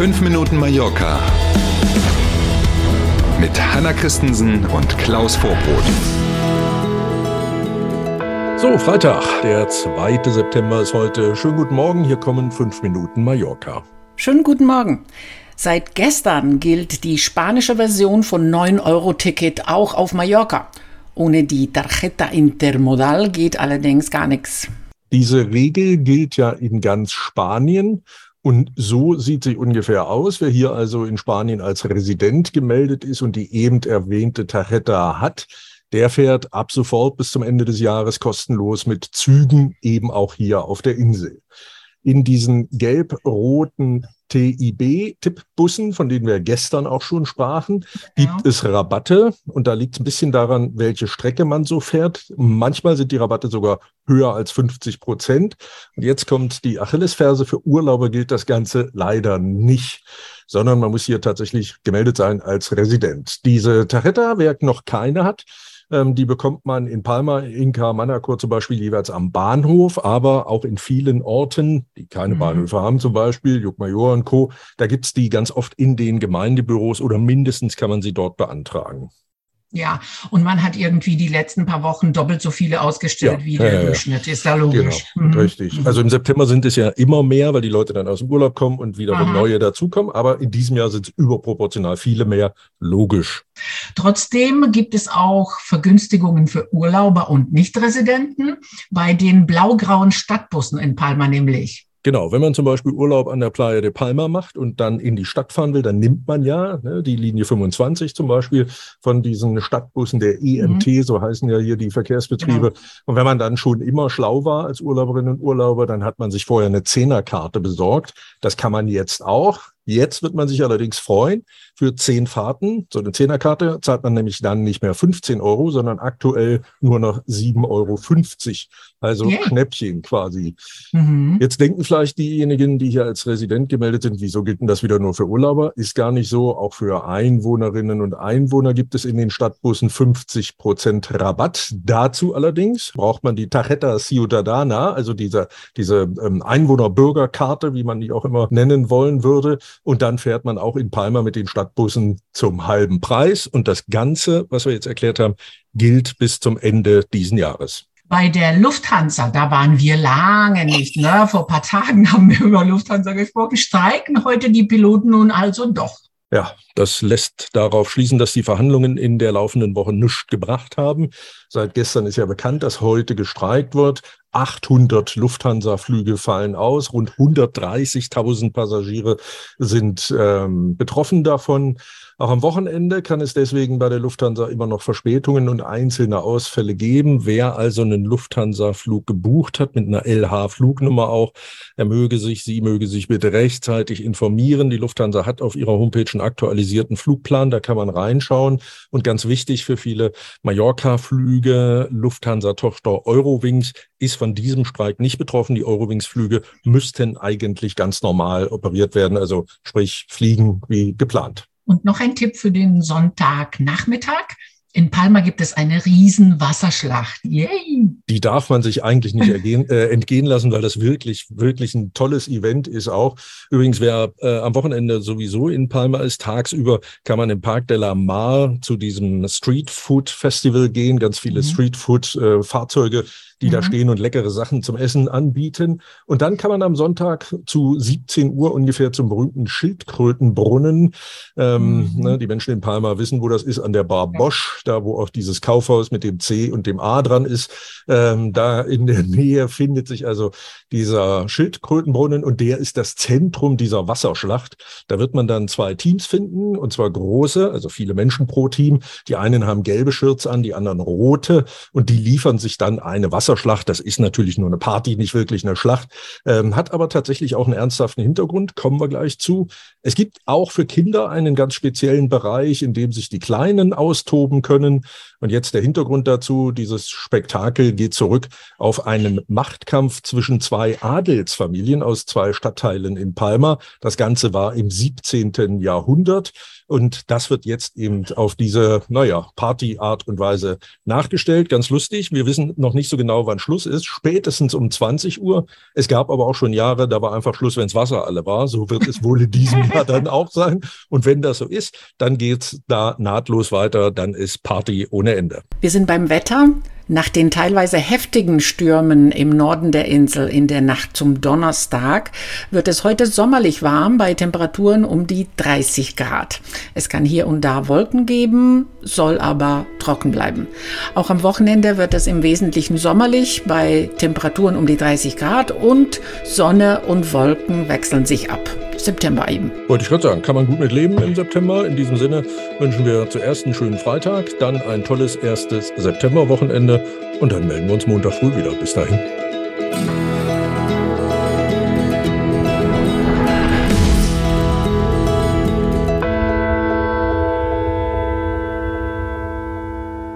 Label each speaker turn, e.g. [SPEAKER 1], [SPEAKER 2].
[SPEAKER 1] 5 Minuten Mallorca mit Hanna Christensen und Klaus Vorbrot.
[SPEAKER 2] So, Freitag, der 2. September ist heute. Schönen guten Morgen, hier kommen 5 Minuten Mallorca.
[SPEAKER 3] Schönen guten Morgen. Seit gestern gilt die spanische Version von 9-Euro-Ticket auch auf Mallorca. Ohne die Tarjeta Intermodal geht allerdings gar nichts.
[SPEAKER 2] Diese Regel gilt ja in ganz Spanien. Und so sieht sie ungefähr aus. Wer hier also in Spanien als Resident gemeldet ist und die eben erwähnte Tarjeta hat, der fährt ab sofort bis zum Ende des Jahres kostenlos mit Zügen eben auch hier auf der Insel. In diesen gelb-roten TIB-Tippbussen, von denen wir gestern auch schon sprachen, gibt ja. es Rabatte. Und da liegt es ein bisschen daran, welche Strecke man so fährt. Manchmal sind die Rabatte sogar höher als 50 Prozent. Und jetzt kommt die Achillesferse. Für Urlauber gilt das Ganze leider nicht sondern man muss hier tatsächlich gemeldet sein als Resident. Diese Taretta, wer noch keine hat, ähm, die bekommt man in Palma, Inka, Manacor zum Beispiel jeweils am Bahnhof, aber auch in vielen Orten, die keine mhm. Bahnhöfe haben, zum Beispiel Jukmajor und Co., da gibt's die ganz oft in den Gemeindebüros oder mindestens kann man sie dort beantragen.
[SPEAKER 3] Ja, und man hat irgendwie die letzten paar Wochen doppelt so viele ausgestellt
[SPEAKER 2] ja,
[SPEAKER 3] wie der
[SPEAKER 2] ja,
[SPEAKER 3] Durchschnitt. Ist da logisch.
[SPEAKER 2] Genau, mhm. richtig. Mhm. Also im September sind es ja immer mehr, weil die Leute dann aus dem Urlaub kommen und wiederum Aha. neue dazukommen. Aber in diesem Jahr sind es überproportional viele mehr. Logisch.
[SPEAKER 3] Trotzdem gibt es auch Vergünstigungen für Urlauber und Nichtresidenten bei den blau-grauen Stadtbussen in Palma nämlich.
[SPEAKER 2] Genau, wenn man zum Beispiel Urlaub an der Playa de Palma macht und dann in die Stadt fahren will, dann nimmt man ja ne, die Linie 25 zum Beispiel von diesen Stadtbussen der EMT, mhm. so heißen ja hier die Verkehrsbetriebe. Genau. Und wenn man dann schon immer schlau war als Urlauberin und Urlauber, dann hat man sich vorher eine Zehnerkarte besorgt. Das kann man jetzt auch. Jetzt wird man sich allerdings freuen, für zehn Fahrten, so eine Zehnerkarte, zahlt man nämlich dann nicht mehr 15 Euro, sondern aktuell nur noch 7,50 Euro. Also yeah. Schnäppchen quasi. Mhm. Jetzt denken vielleicht diejenigen, die hier als Resident gemeldet sind, wieso gilt denn das wieder nur für Urlauber? Ist gar nicht so. Auch für Einwohnerinnen und Einwohner gibt es in den Stadtbussen 50 Prozent Rabatt. Dazu allerdings braucht man die Tarjeta Ciudadana, also diese, diese ähm, Einwohnerbürgerkarte, wie man die auch immer nennen wollen würde. Und dann fährt man auch in Palma mit den Stadtbussen zum halben Preis. Und das Ganze, was wir jetzt erklärt haben, gilt bis zum Ende diesen Jahres.
[SPEAKER 3] Bei der Lufthansa, da waren wir lange nicht. Ne? Vor paar Tagen haben wir über Lufthansa gesprochen. Streiken heute die Piloten nun also doch.
[SPEAKER 2] Ja, das lässt darauf schließen, dass die Verhandlungen in der laufenden Woche nichts gebracht haben. Seit gestern ist ja bekannt, dass heute gestreikt wird. 800 Lufthansa-Flüge fallen aus, rund 130.000 Passagiere sind ähm, betroffen davon. Auch am Wochenende kann es deswegen bei der Lufthansa immer noch Verspätungen und einzelne Ausfälle geben. Wer also einen Lufthansa-Flug gebucht hat, mit einer LH-Flugnummer auch, er möge sich, sie möge sich bitte rechtzeitig informieren. Die Lufthansa hat auf ihrer Homepage einen aktualisierten Flugplan, da kann man reinschauen. Und ganz wichtig für viele Mallorca-Flüge, Lufthansa-Tochter Eurowings ist von diesem Streik nicht betroffen. Die Eurowings-Flüge müssten eigentlich ganz normal operiert werden, also sprich fliegen wie geplant.
[SPEAKER 3] Und noch ein Tipp für den Sonntagnachmittag. In Palma gibt es eine riesen Wasserschlacht. Yay!
[SPEAKER 2] Die darf man sich eigentlich nicht ergehen, äh, entgehen lassen, weil das wirklich, wirklich ein tolles Event ist auch. Übrigens, wer äh, am Wochenende sowieso in Palma ist, tagsüber kann man im Park de la Mar zu diesem Street Food Festival gehen. Ganz viele mhm. Street Food äh, Fahrzeuge die mhm. da stehen und leckere Sachen zum Essen anbieten. Und dann kann man am Sonntag zu 17 Uhr ungefähr zum berühmten Schildkrötenbrunnen. Ähm, mhm. ne, die Menschen in Palma wissen, wo das ist, an der Bar Bosch, da wo auch dieses Kaufhaus mit dem C und dem A dran ist. Ähm, da in der Nähe findet sich also dieser Schildkrötenbrunnen und der ist das Zentrum dieser Wasserschlacht. Da wird man dann zwei Teams finden, und zwar große, also viele Menschen pro Team. Die einen haben gelbe Shirts an, die anderen rote und die liefern sich dann eine Wasserschlacht Wasserschlacht. Das ist natürlich nur eine Party, nicht wirklich eine Schlacht, ähm, hat aber tatsächlich auch einen ernsthaften Hintergrund, kommen wir gleich zu. Es gibt auch für Kinder einen ganz speziellen Bereich, in dem sich die Kleinen austoben können. Und jetzt der Hintergrund dazu, dieses Spektakel geht zurück auf einen Machtkampf zwischen zwei Adelsfamilien aus zwei Stadtteilen in Palma. Das Ganze war im 17. Jahrhundert. Und das wird jetzt eben auf diese, naja, Party-Art und Weise nachgestellt. Ganz lustig. Wir wissen noch nicht so genau, wann Schluss ist. Spätestens um 20 Uhr. Es gab aber auch schon Jahre, da war einfach Schluss, wenns Wasser alle war. So wird es wohl in diesem Jahr dann auch sein. Und wenn das so ist, dann geht's da nahtlos weiter. Dann Party ohne Ende.
[SPEAKER 3] Wir sind beim Wetter. Nach den teilweise heftigen Stürmen im Norden der Insel in der Nacht zum Donnerstag wird es heute sommerlich warm bei Temperaturen um die 30 Grad. Es kann hier und da Wolken geben, soll aber trocken bleiben. Auch am Wochenende wird es im Wesentlichen sommerlich bei Temperaturen um die 30 Grad und Sonne und Wolken wechseln sich ab. September eben.
[SPEAKER 2] Wollte ich gerade sagen, kann man gut mit leben im September. In diesem Sinne wünschen wir zuerst einen schönen Freitag, dann ein tolles erstes Septemberwochenende und dann melden wir uns Montag früh wieder. Bis dahin.